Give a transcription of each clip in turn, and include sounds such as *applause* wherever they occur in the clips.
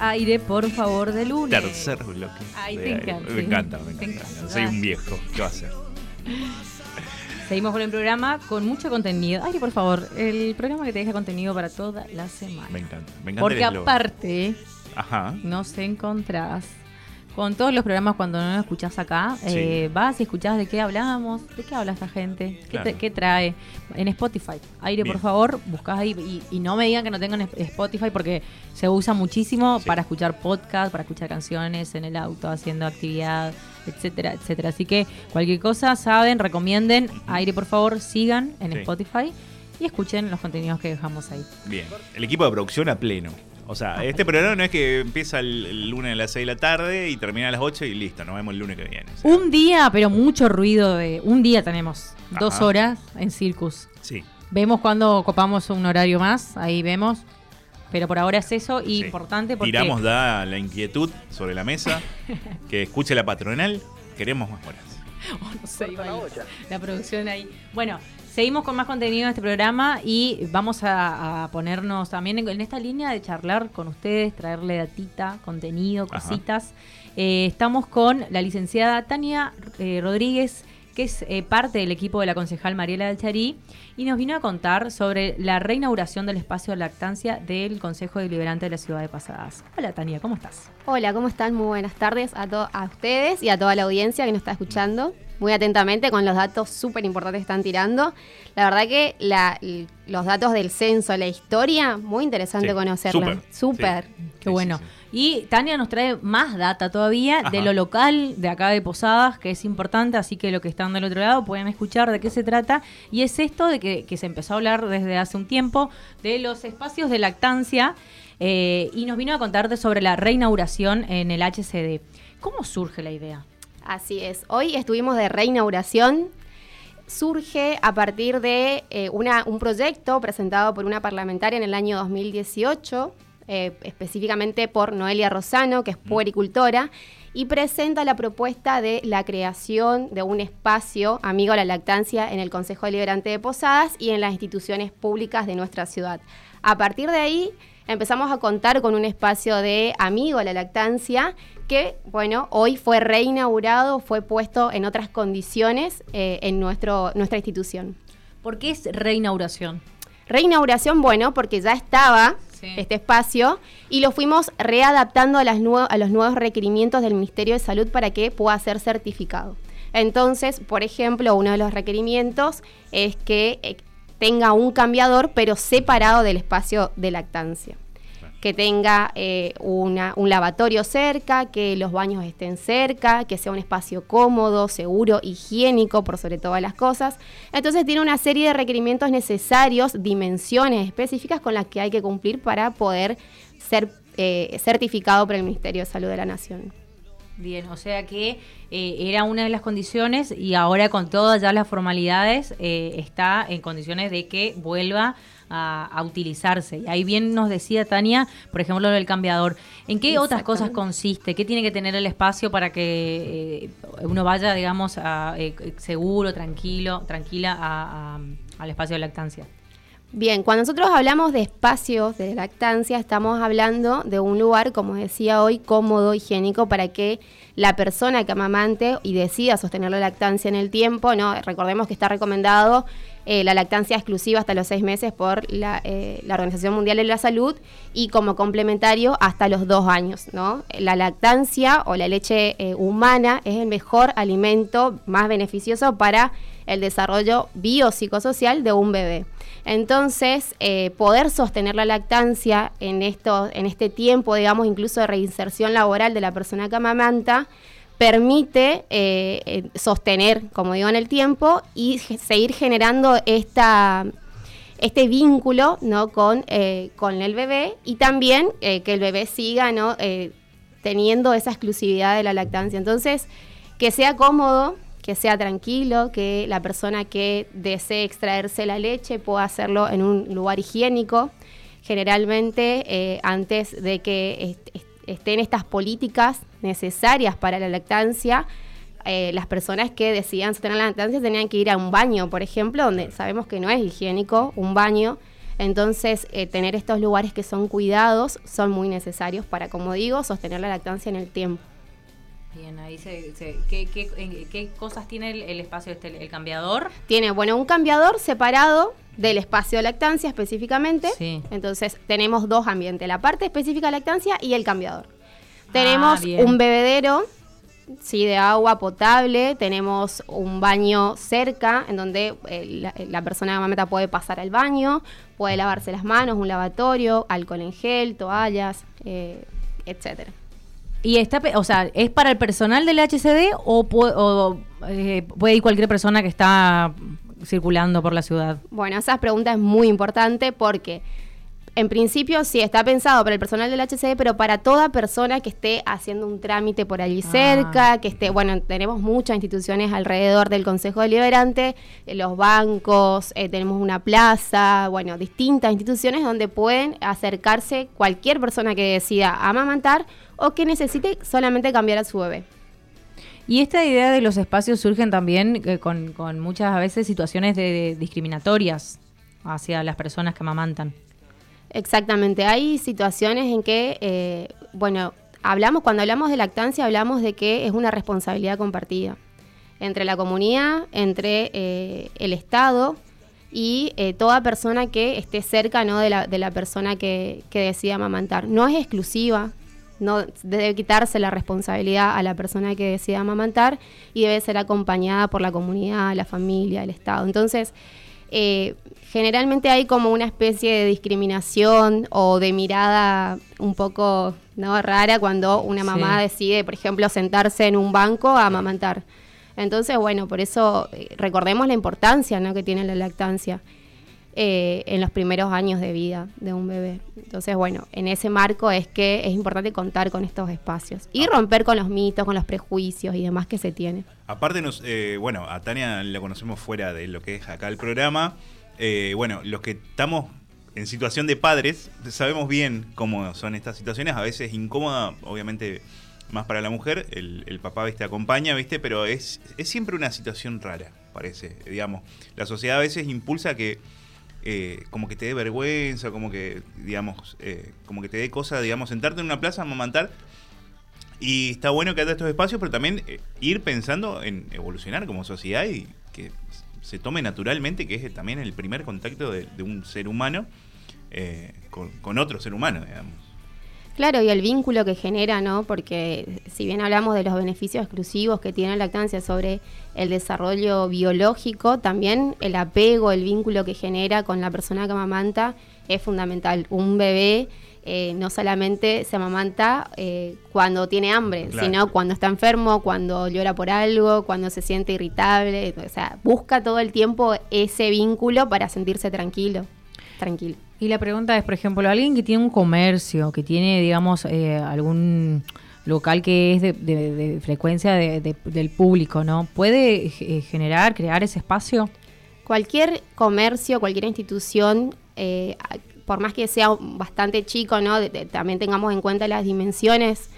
aire, por favor, de lunes. Tercer bloque. Ay, te encanta. Me encanta, me encanta. encanta. Soy un viejo. ¿Qué va a hacer? Seguimos con el programa con mucho contenido. Aire, por favor, el programa que te deja contenido para toda la semana. Me encanta. Me encanta Porque el aparte, Ajá. nos encontrás con todos los programas cuando no nos escuchás acá. Sí. eh, vas y escuchás de qué hablamos, de qué habla esta gente, qué, Claro. te- qué trae. En Spotify. Aire, Bien. por favor, buscás ahí y, y no me digan que no tengan Spotify porque se usa muchísimo Sí. para escuchar podcast, para escuchar canciones en el auto, haciendo actividad, etcétera, etcétera. Así que cualquier cosa, saben, recomienden. Aire, por favor, sigan en Sí. Spotify y escuchen los contenidos que dejamos ahí. Bien. El equipo de producción a pleno. O sea, este programa no es que empieza el, el lunes a las 6 de la tarde y termina a las 8 y listo, nos vemos el lunes que viene. O sea, Un día, pero mucho ruido de. Un día tenemos dos horas en Circus. Sí. Vemos cuando copamos un horario más, ahí vemos. Pero por ahora es eso y sí. importante porque. Tiramos da la inquietud sobre la mesa. *laughs* que escuche la patronal. Queremos más horas. *laughs* Oh, no sé, igual, la producción ahí. Bueno, seguimos con más contenido en este programa y vamos a, a ponernos también en, en esta línea de charlar con ustedes, traerle datita, contenido, cositas. Eh, estamos con la licenciada Tania eh, Rodríguez, que es eh, parte del equipo de la concejal Mariela del Charí, y nos vino a contar sobre la reinauguración del espacio de lactancia del Consejo Deliberante de la Ciudad de Pasadas. Hola Tania, ¿cómo estás? Hola, ¿cómo están? Muy buenas tardes a, a ustedes y a toda la audiencia que nos está escuchando. Muy atentamente con los datos súper importantes que están tirando. La verdad que la- los datos del censo, la historia, muy interesante Sí, conocerla. súper, sí. Qué Sí, bueno. sí, sí. Y Tania nos trae más data todavía de lo local de acá de Posadas, que es importante, así que lo que están del otro lado pueden escuchar de qué se trata. Y es esto de que, que se empezó a hablar desde hace un tiempo de los espacios de lactancia eh, y nos vino a contar de sobre la reinauguración en el HCD. ¿Cómo surge la idea? Así es. Hoy estuvimos de reinauguración. Surge a partir de eh, una- un proyecto presentado por una parlamentaria en el año 2018, eh, específicamente por Noelia Rosano, que es puericultora, y presenta la propuesta de la creación de un espacio amigo a la lactancia en el Consejo Deliberante de Posadas y en las instituciones públicas de nuestra ciudad. A partir de ahí empezamos a contar con un espacio de amigo a la lactancia que, bueno, hoy fue reinaugurado, fue puesto en otras condiciones eh, en nuestro, nuestra institución. ¿Por qué es reinauguración? Reinauguración, bueno, porque ya estaba Sí. este espacio y lo fuimos readaptando a, las nue- a los nuevos requerimientos del Ministerio de Salud para que pueda ser certificado. Entonces, por ejemplo, uno de los requerimientos es que eh, tenga un cambiador, pero separado del espacio de lactancia. Que tenga eh, una- un lavatorio cerca, que los baños estén cerca, que sea un espacio cómodo, seguro, higiénico, por sobre todas las cosas. Entonces tiene una serie de requerimientos necesarios, dimensiones específicas con las que hay que cumplir para poder ser eh, certificado por el Ministerio de Salud de la Nación. Bien, o sea que eh, era una de las condiciones y ahora con todas ya las formalidades eh, está en condiciones de que vuelva a, a utilizarse. Y ahí bien nos decía Tania, por ejemplo, lo del cambiador. ¿En qué otras cosas consiste? ¿Qué tiene que tener el espacio para que eh, uno vaya, digamos, a, eh, seguro, tranquilo, tranquila a- al espacio de lactancia? Bien, cuando nosotros hablamos de espacios de lactancia, estamos hablando de un lugar, como decía hoy, cómodo, higiénico, para que la persona que amamante y decida sostener la lactancia en el tiempo, ¿no? Recordemos que está recomendado eh, la lactancia exclusiva hasta los seis meses por la, eh, la Organización Mundial de la Salud y como complementario hasta los dos años, ¿no? La lactancia o la leche eh, humana es el mejor alimento más beneficioso para el desarrollo biopsicosocial de un bebé. Entonces, eh, poder sostener la lactancia en, esto, en este tiempo, digamos, incluso de reinserción laboral de la persona que amamanta, permite eh, eh, sostener, como digo, en el tiempo y seguir generando este vínculo ¿no? con, con el bebé y también que el bebé siga ¿no? Teniendo esa exclusividad de la lactancia. Entonces, que sea cómodo, que sea tranquilo, que la persona que desee extraerse la leche pueda hacerlo en un lugar higiénico. Generalmente, eh, antes de que est- est- estén estas políticas necesarias para la lactancia, eh, las personas que decidan sostener la lactancia tenían que ir a un baño, por ejemplo, donde sabemos que no es higiénico un baño. Entonces, eh, tener estos lugares que son cuidados son muy necesarios para, como digo, sostener la lactancia en el tiempo. Bien, ahí se, ¿qué, cosas tiene el, espacio este, el cambiador? Tiene, bueno, un cambiador separado del espacio de lactancia específicamente. Sí. Entonces, tenemos dos ambientes, la parte específica de lactancia y el cambiador. Tenemos ah, un bebedero sí, de agua potable, tenemos un baño cerca en donde eh, la, persona de mameta puede pasar al baño, puede lavarse las manos, un lavatorio, alcohol en gel, toallas, eh, etcétera. ¿Y está, o sea, es para el personal del HCD o, eh, puede ir cualquier persona que está circulando por la ciudad? Bueno, esa pregunta es muy importante porque en principio sí está pensado para el personal del HCD, pero para toda persona que esté haciendo un trámite por allí ah. cerca, que esté, bueno, tenemos muchas instituciones alrededor del Consejo Deliberante, eh, los bancos, eh, tenemos una plaza, bueno, distintas instituciones donde pueden acercarse cualquier persona que decida amamantar o que necesite solamente cambiar a su bebé. Y esta idea de los espacios surgen también eh, con, muchas veces situaciones de, discriminatorias hacia las personas que amamantan. Exactamente, hay situaciones en que, eh, bueno, hablamos, cuando hablamos de lactancia, hablamos de que es una responsabilidad compartida entre la comunidad, entre eh, el Estado y eh, toda persona que esté cerca ¿no? de, la, de la persona que, que decida amamantar. No es exclusiva, no debe quitarse la responsabilidad a la persona que decida amamantar y debe ser acompañada por la comunidad, la familia, el Estado. Entonces, eh, generalmente hay como una especie de discriminación o de mirada un poco ¿no? rara cuando una mamá decide, por ejemplo, sentarse en un banco a amamantar. Entonces, bueno, por eso eh, recordemos la importancia ¿no? que tiene la lactancia. Eh, en los primeros años de vida de un bebé. Entonces, bueno, en ese marco es que es importante contar con estos espacios y romper con los mitos, con los prejuicios y demás que se tiene. Aparte, nos, eh, bueno, a Tania la conocemos fuera de lo que es acá el programa. Eh, bueno, los que estamos en situación de padres, sabemos bien cómo son estas situaciones, a veces incómoda, obviamente más para la mujer, el, papá ¿viste? acompaña, ¿viste? pero es, es siempre una situación rara, parece, digamos. La sociedad a veces impulsa que eh, como que te dé vergüenza, como que, digamos, eh, como que te dé cosa, digamos, sentarte en una plaza, amamantar. Y está bueno que haya estos espacios, pero también eh, ir pensando en evolucionar como sociedad y que se tome naturalmente, que es también el primer contacto de, un ser humano con, con otro ser humano, digamos. Claro, y el vínculo que genera, ¿no? Porque si bien hablamos de los beneficios exclusivos que tiene la lactancia sobre el desarrollo biológico, también el apego, el vínculo que genera con la persona que amamanta es fundamental. Un bebé eh, no solamente se amamanta eh, cuando tiene hambre, sino cuando está enfermo, cuando llora por algo, cuando se siente irritable. O sea, busca todo el tiempo ese vínculo para sentirse tranquilo. Tranquilo. Y la pregunta es, por ejemplo, alguien que tiene un comercio, que tiene, digamos, eh, algún local que es de, frecuencia del público, ¿no? ¿Puede eh, generar, crear ese espacio? Cualquier comercio, cualquier institución, eh, por más que sea bastante chico, ¿no? también tengamos en cuenta las dimensiones.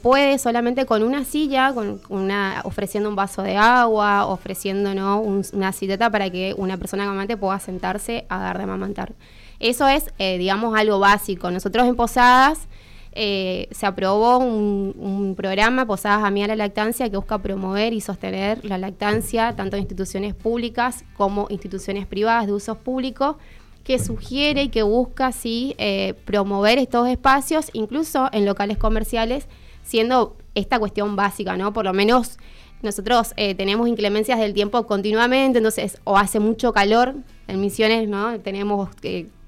Puede solamente con una silla, con una, ofreciendo un vaso de agua, ofreciendo ¿no? una silleta para que una persona amamante pueda sentarse a dar de amamantar. Eso es, eh, digamos, algo básico. Nosotros en Posadas eh, se aprobó un, programa, Posadas a mí a la lactancia, que busca promover y sostener la lactancia tanto en instituciones públicas como instituciones privadas de usos públicos, que sugiere y que busca sí, eh, promover estos espacios, incluso en locales comerciales, siendo esta cuestión básica, ¿no? Por lo menos nosotros tenemos inclemencias del tiempo continuamente, entonces, o hace mucho calor en Misiones, ¿no? Tenemos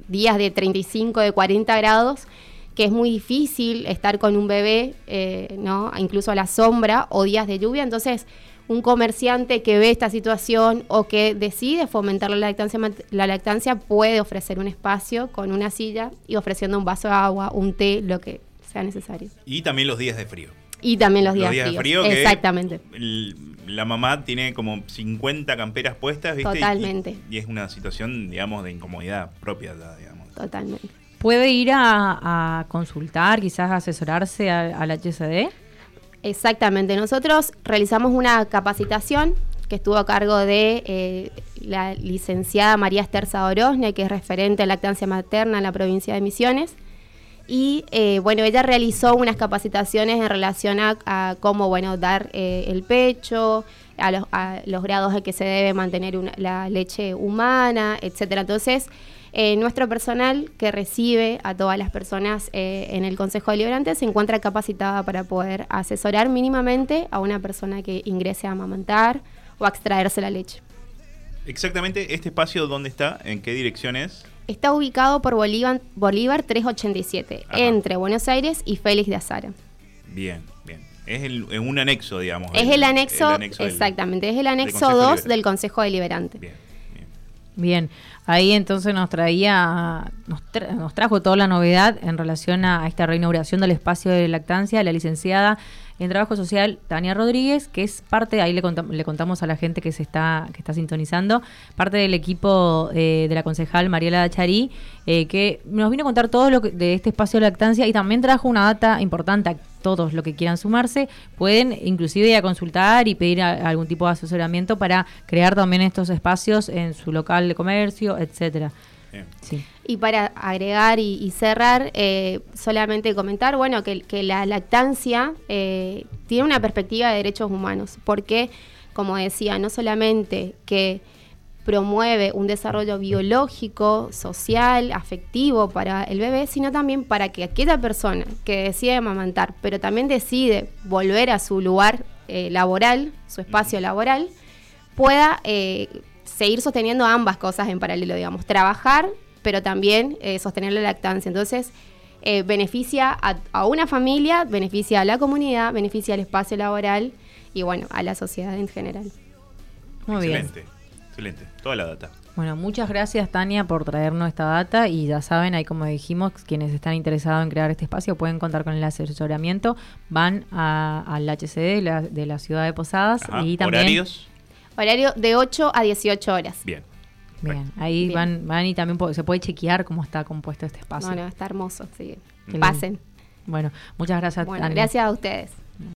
días de 35, de 40 grados, que es muy difícil estar con un bebé, eh, ¿no? incluso a la sombra, o días de lluvia. Entonces, un comerciante que ve esta situación o que decide fomentar la lactancia, la lactancia puede ofrecer un espacio con una silla y ofreciendo un vaso de agua, un té, lo que sea necesario. Y también los días de frío. Y también los días, de frío. Exactamente. la mamá tiene como 50 camperas puestas, ¿viste? Totalmente. Y, es una situación, digamos, de incomodidad propia, digamos. Totalmente. ¿Puede ir a, consultar, quizás asesorarse al, HCD? Exactamente. Nosotros realizamos una capacitación que estuvo a cargo de eh, la licenciada María Esther Orozne, que es referente a lactancia materna en la provincia de Misiones. Y eh, bueno, ella realizó unas capacitaciones en relación a, cómo bueno, dar eh, el pecho, a los, grados en que se debe mantener la leche humana, etcétera. Entonces, eh, nuestro personal que recibe a todas las personas en el Consejo Deliberante se encuentra capacitada para poder asesorar mínimamente a una persona que ingrese a amamantar o a extraerse la leche. Exactamente, ¿este espacio dónde está? ¿En qué dirección es? Está ubicado por Bolívar, Bolívar 387, entre Buenos Aires y Félix de Azara. Bien, bien. Es un anexo, digamos. Es el, anexo, exactamente, es el anexo 2 del Consejo Deliberante. Bien, bien. Ahí entonces nos traía, nos, trajo toda la novedad en relación a, esta reinauguración del espacio de lactancia, la licenciada en Trabajo Social, Tania Rodríguez, que es parte, ahí le, le contamos a la gente que se está, que está sintonizando, parte del equipo eh, de la concejal Mariela Dacharí, eh, que nos vino a contar todo lo que, de este espacio de lactancia y también trajo una data importante todos los que quieran sumarse, pueden inclusive ir a consultar y pedir algún tipo de asesoramiento para crear también estos espacios en su local de comercio, etcétera. Y para agregar y, cerrar, eh, solamente comentar, bueno, que, la lactancia eh, tiene una perspectiva de derechos humanos, porque, como decía, no solamente que promueve un desarrollo biológico, social, afectivo para el bebé, sino también para que aquella persona que decide amamantar, pero también decide volver a su lugar eh, laboral, su espacio laboral, pueda seguir sosteniendo ambas cosas en paralelo, digamos, trabajar, pero también eh, sostener la lactancia. Entonces, eh, beneficia a, una familia, beneficia a la comunidad, beneficia al espacio laboral y, bueno, a la sociedad en general. Muy excelente, bien. Excelente, toda la data. Bueno, muchas gracias Tania por traernos esta data y ya saben, ahí como dijimos, quienes están interesados en crear este espacio pueden contar con el asesoramiento, van al HCD de la, ciudad de Posadas y también... ¿Horarios? Horario de 8 a 18 horas. Bien. Bien, ahí Van, van y también se puede chequear cómo está compuesto este espacio. Bueno, está hermoso, sí. Pasen. Bueno, muchas gracias. Bueno, gracias a ustedes.